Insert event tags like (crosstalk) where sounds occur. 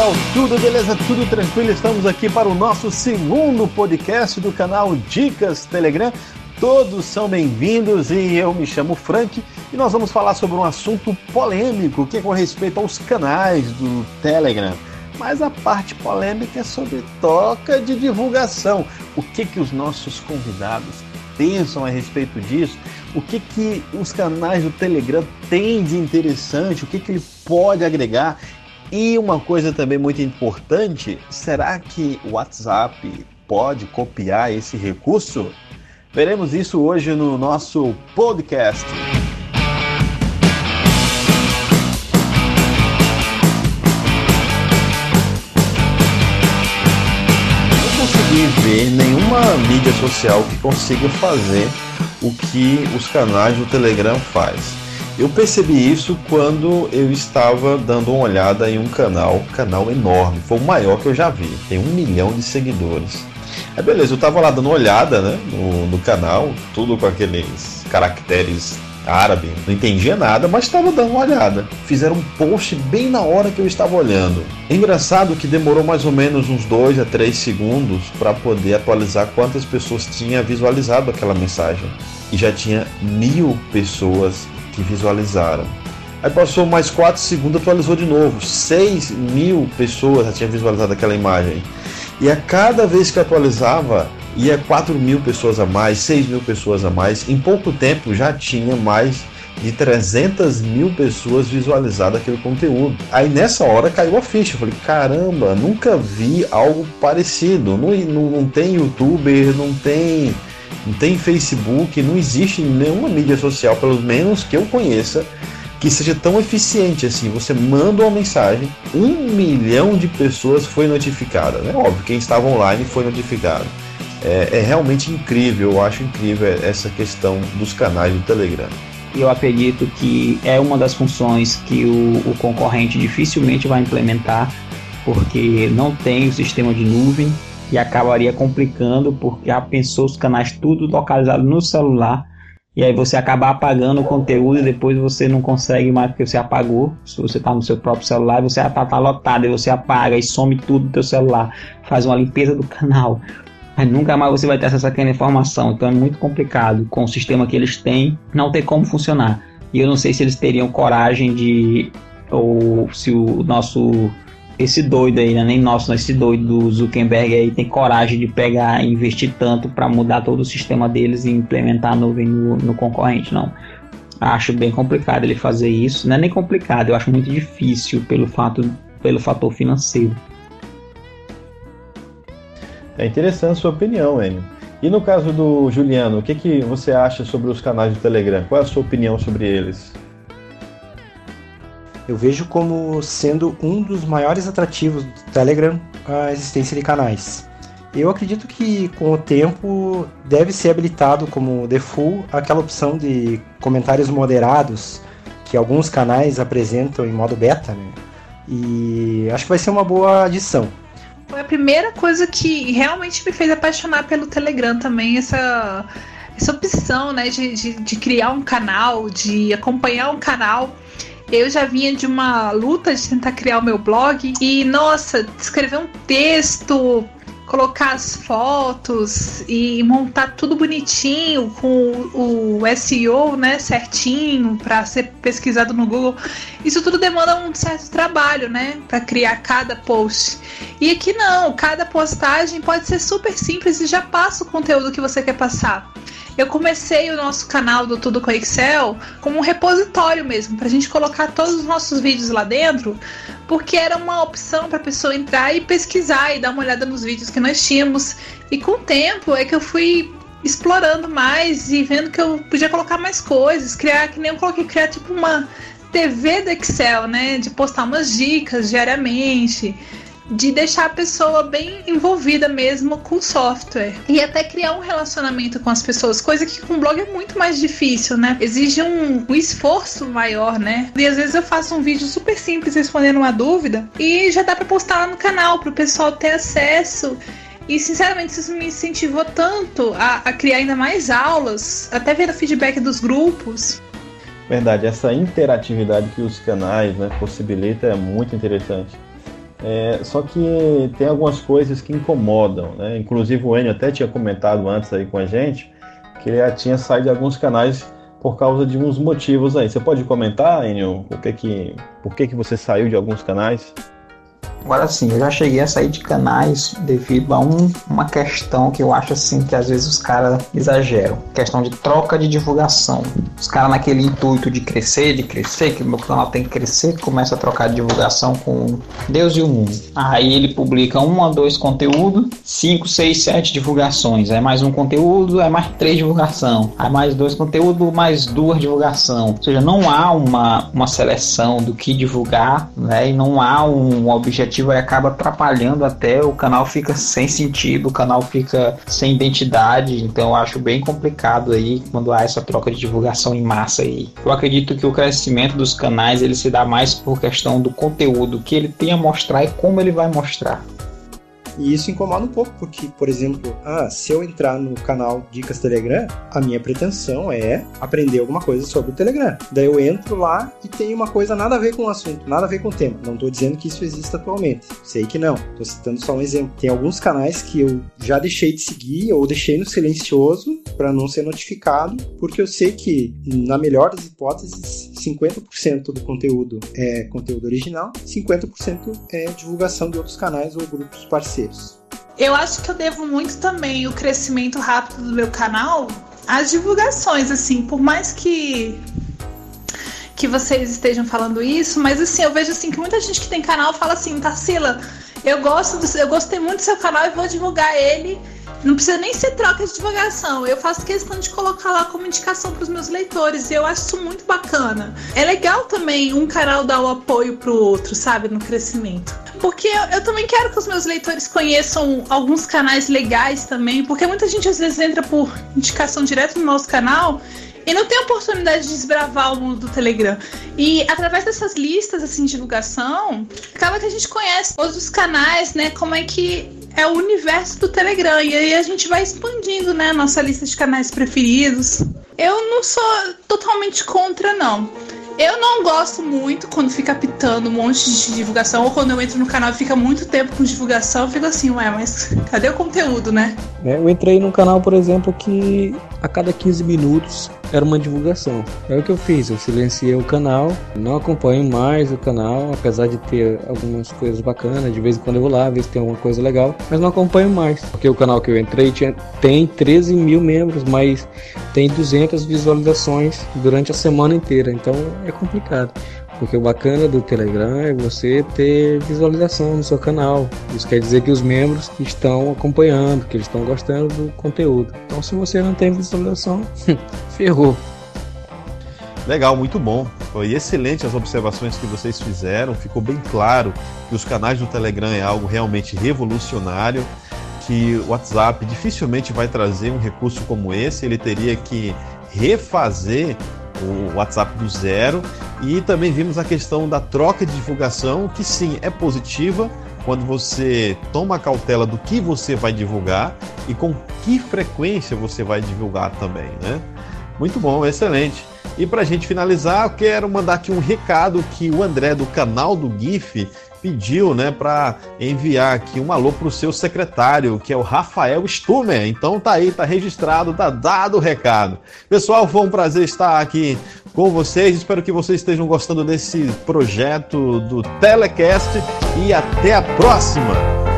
pessoal, tudo beleza, tudo tranquilo? Estamos aqui para o nosso segundo podcast do canal Dicas Telegram. Todos são bem-vindos e eu me chamo Frank e nós vamos falar sobre um assunto polêmico que é com respeito aos canais do Telegram. Mas a parte polêmica é sobre troca de divulgação. O que que os nossos convidados pensam a respeito disso? O que que os canais do Telegram têm de interessante? O que que ele pode agregar? E uma coisa também muito importante, será que o WhatsApp pode copiar esse recurso? Veremos isso hoje no nosso podcast. Não consegui ver nenhuma mídia social que consiga fazer o que os canais do Telegram faz. Eu percebi isso quando eu estava dando uma olhada em um canal, canal enorme, foi o maior que eu já vi, tem um milhão de seguidores. É beleza, eu estava lá dando uma olhada né, no, no canal, tudo com aqueles caracteres árabe, não entendia nada, mas estava dando uma olhada. Fizeram um post bem na hora que eu estava olhando. É engraçado que demorou mais ou menos uns 2 a 3 segundos para poder atualizar quantas pessoas tinha visualizado aquela mensagem. E já tinha mil pessoas que visualizaram. Aí passou mais 4 segundos, atualizou de novo. 6 mil pessoas já tinham visualizado aquela imagem. E a cada vez que atualizava, ia 4 mil pessoas a mais, 6 mil pessoas a mais. Em pouco tempo já tinha mais de 300 mil pessoas visualizado aquele conteúdo. Aí nessa hora caiu a ficha. Eu falei: caramba, nunca vi algo parecido. Não, não, não tem youtuber, não tem não tem Facebook, não existe nenhuma mídia social, pelo menos que eu conheça, que seja tão eficiente assim. Você manda uma mensagem, um milhão de pessoas foi notificada. Né? Óbvio, quem estava online foi notificado. É, é realmente incrível, eu acho incrível essa questão dos canais do Telegram. Eu acredito que é uma das funções que o, o concorrente dificilmente vai implementar, porque não tem o sistema de nuvem, e acabaria complicando porque já pensou os canais tudo localizado no celular e aí você acaba apagando o conteúdo e depois você não consegue mais porque você apagou. Se você está no seu próprio celular, você está tá lotado e você apaga e some tudo do teu celular, faz uma limpeza do canal. Mas nunca mais você vai ter acesso àquela informação. Então é muito complicado. Com o sistema que eles têm, não tem como funcionar. E eu não sei se eles teriam coragem de. Ou se o nosso esse doido aí, né? nem nosso, esse doido do Zuckerberg aí tem coragem de pegar e investir tanto para mudar todo o sistema deles e implementar a nuvem no, no, concorrente, não. Acho bem complicado ele fazer isso. Não é nem complicado, eu acho muito difícil pelo fato pelo fator financeiro. É interessante a sua opinião, Enio. E no caso do Juliano, o que, que você acha sobre os canais do Telegram? Qual é a sua opinião sobre eles? Eu vejo como sendo um dos maiores atrativos do Telegram a existência de canais. Eu acredito que com o tempo deve ser habilitado como default aquela opção de comentários moderados que alguns canais apresentam em modo beta, né? E acho que vai ser uma boa adição. Foi a primeira coisa que realmente me fez apaixonar pelo Telegram também, essa, essa opção né, de, de, de criar um canal, de acompanhar um canal eu já vinha de uma luta de tentar criar o meu blog e, nossa, escrever um texto, colocar as fotos e montar tudo bonitinho com o SEO, né, certinho para ser pesquisado no Google. Isso tudo demanda um certo trabalho, né, para criar cada post. E aqui não, cada postagem pode ser super simples e já passa o conteúdo que você quer passar. Eu comecei o nosso canal do Tudo com Excel como um repositório mesmo, para a gente colocar todos os nossos vídeos lá dentro, porque era uma opção para a pessoa entrar e pesquisar e dar uma olhada nos vídeos que nós tínhamos. E com o tempo é que eu fui explorando mais e vendo que eu podia colocar mais coisas, criar que nem eu coloquei, criar tipo uma TV do Excel, né? De postar umas dicas diariamente, de deixar a pessoa bem envolvida mesmo com o software e até criar um relacionamento com as pessoas, coisa que com blog é muito mais difícil, né? Exige um, um esforço maior, né? E às vezes eu faço um vídeo super simples respondendo uma dúvida e já dá para postar lá no canal para o pessoal ter acesso e sinceramente isso me incentivou tanto a, a, criar ainda mais aulas, até ver o feedback dos grupos. Verdade, essa interatividade que os canais né, possibilitam é muito interessante. É, só que tem algumas coisas que incomodam, né? Inclusive o Enio até tinha comentado antes aí com a gente que ele tinha saído de alguns canais por causa de uns motivos aí. Você pode comentar, Enio, por que que, por que que você saiu de alguns canais? Agora sim, eu já cheguei a sair de canais devido a um, uma questão que eu acho assim que às vezes os caras exageram. Questão de troca de divulgação. Os caras naquele intuito de crescer, de crescer, que o meu canal tem que crescer, começa a trocar de divulgação com Deus e o mundo. Aí ele publica um a dois conteúdos, cinco, seis, sete divulgações. Aí mais um conteúdo, aí mais três divulgação. Aí mais dois conteúdos, mais duas divulgação. Ou seja, não há uma, uma seleção do que divulgar, né? E não há um objetivo e acaba atrapalhando até o canal fica sem sentido, o canal fica sem identidade, então eu acho bem complicado aí quando há essa troca de divulgação em massa aí. Eu acredito que o crescimento dos canais ele se dá mais por questão do conteúdo que ele tem a mostrar e como ele vai mostrar. E isso incomoda um pouco, porque, por exemplo, ah, se eu entrar no canal Dicas Telegram, a minha pretensão é aprender alguma coisa sobre o Telegram. Daí eu entro lá e tem uma coisa nada a ver com o assunto, nada a ver com o tema. Não estou dizendo que isso existe atualmente. Sei que não. Estou citando só um exemplo. Tem alguns canais que eu já deixei de seguir ou deixei no silencioso para não ser notificado, porque eu sei que, na melhor das hipóteses, 50% do conteúdo é conteúdo original, 50% é divulgação de outros canais ou grupos parceiros. Eu acho que eu devo muito também o crescimento rápido do meu canal às divulgações, assim, por mais que que vocês estejam falando isso, mas assim, eu vejo assim que muita gente que tem canal fala assim, Tarsila, eu gosto do, eu gostei muito do seu canal e vou divulgar ele não precisa nem ser troca de divulgação. Eu faço questão de colocar lá como indicação para os meus leitores. E eu acho isso muito bacana. É legal também um canal dar o apoio pro outro, sabe? No crescimento. Porque eu, eu, também quero que os meus leitores conheçam alguns canais legais também. Porque muita gente às vezes entra por indicação direto no nosso canal e não tem oportunidade de desbravar o mundo do Telegram. E através dessas listas assim de divulgação, acaba que a gente conhece todos os canais, né? Como é que é o universo do Telegram. E aí a gente vai expandindo, né, nossa lista de canais preferidos. Eu não sou totalmente contra, não. Eu não gosto muito quando fica pitando um monte de divulgação, ou quando eu entro no canal e fica muito tempo com divulgação, eu fico assim, ué, mas cadê o conteúdo, né? É, eu entrei num canal, por exemplo, que a cada 15 minutos era uma divulgação. É o que eu fiz, eu silenciei o canal, não acompanho mais o canal, apesar de ter algumas coisas bacanas, de vez em quando eu vou lá, ver se tem alguma coisa legal, mas não acompanho mais, porque o canal que eu entrei tinha, tem 13 mil membros, mas tem 200 visualizações durante a semana inteira, então é complicado. Porque o bacana do Telegram é você ter visualização no seu canal. Isso quer dizer que os membros estão acompanhando, que eles estão gostando do conteúdo. Então, se você não tem visualização, (laughs) ferrou. Legal, muito bom. Foi excelente as observações que vocês fizeram. Ficou bem claro que os canais do Telegram é algo realmente revolucionário. Que o WhatsApp dificilmente vai trazer um recurso como esse. Ele teria que refazer o WhatsApp do zero. E também vimos a questão da troca de divulgação, que sim, é positiva quando você toma cautela do que você vai divulgar e com que frequência você vai divulgar também, né? Muito bom, excelente. E para a gente finalizar, eu quero mandar aqui um recado que o André do canal do GIF pediu, né, para enviar aqui um alô para o seu secretário, que é o Rafael Stumer. Então tá aí, tá registrado, tá dado o recado. Pessoal, foi um prazer estar aqui com vocês. Espero que vocês estejam gostando desse projeto do Telecast e até a próxima.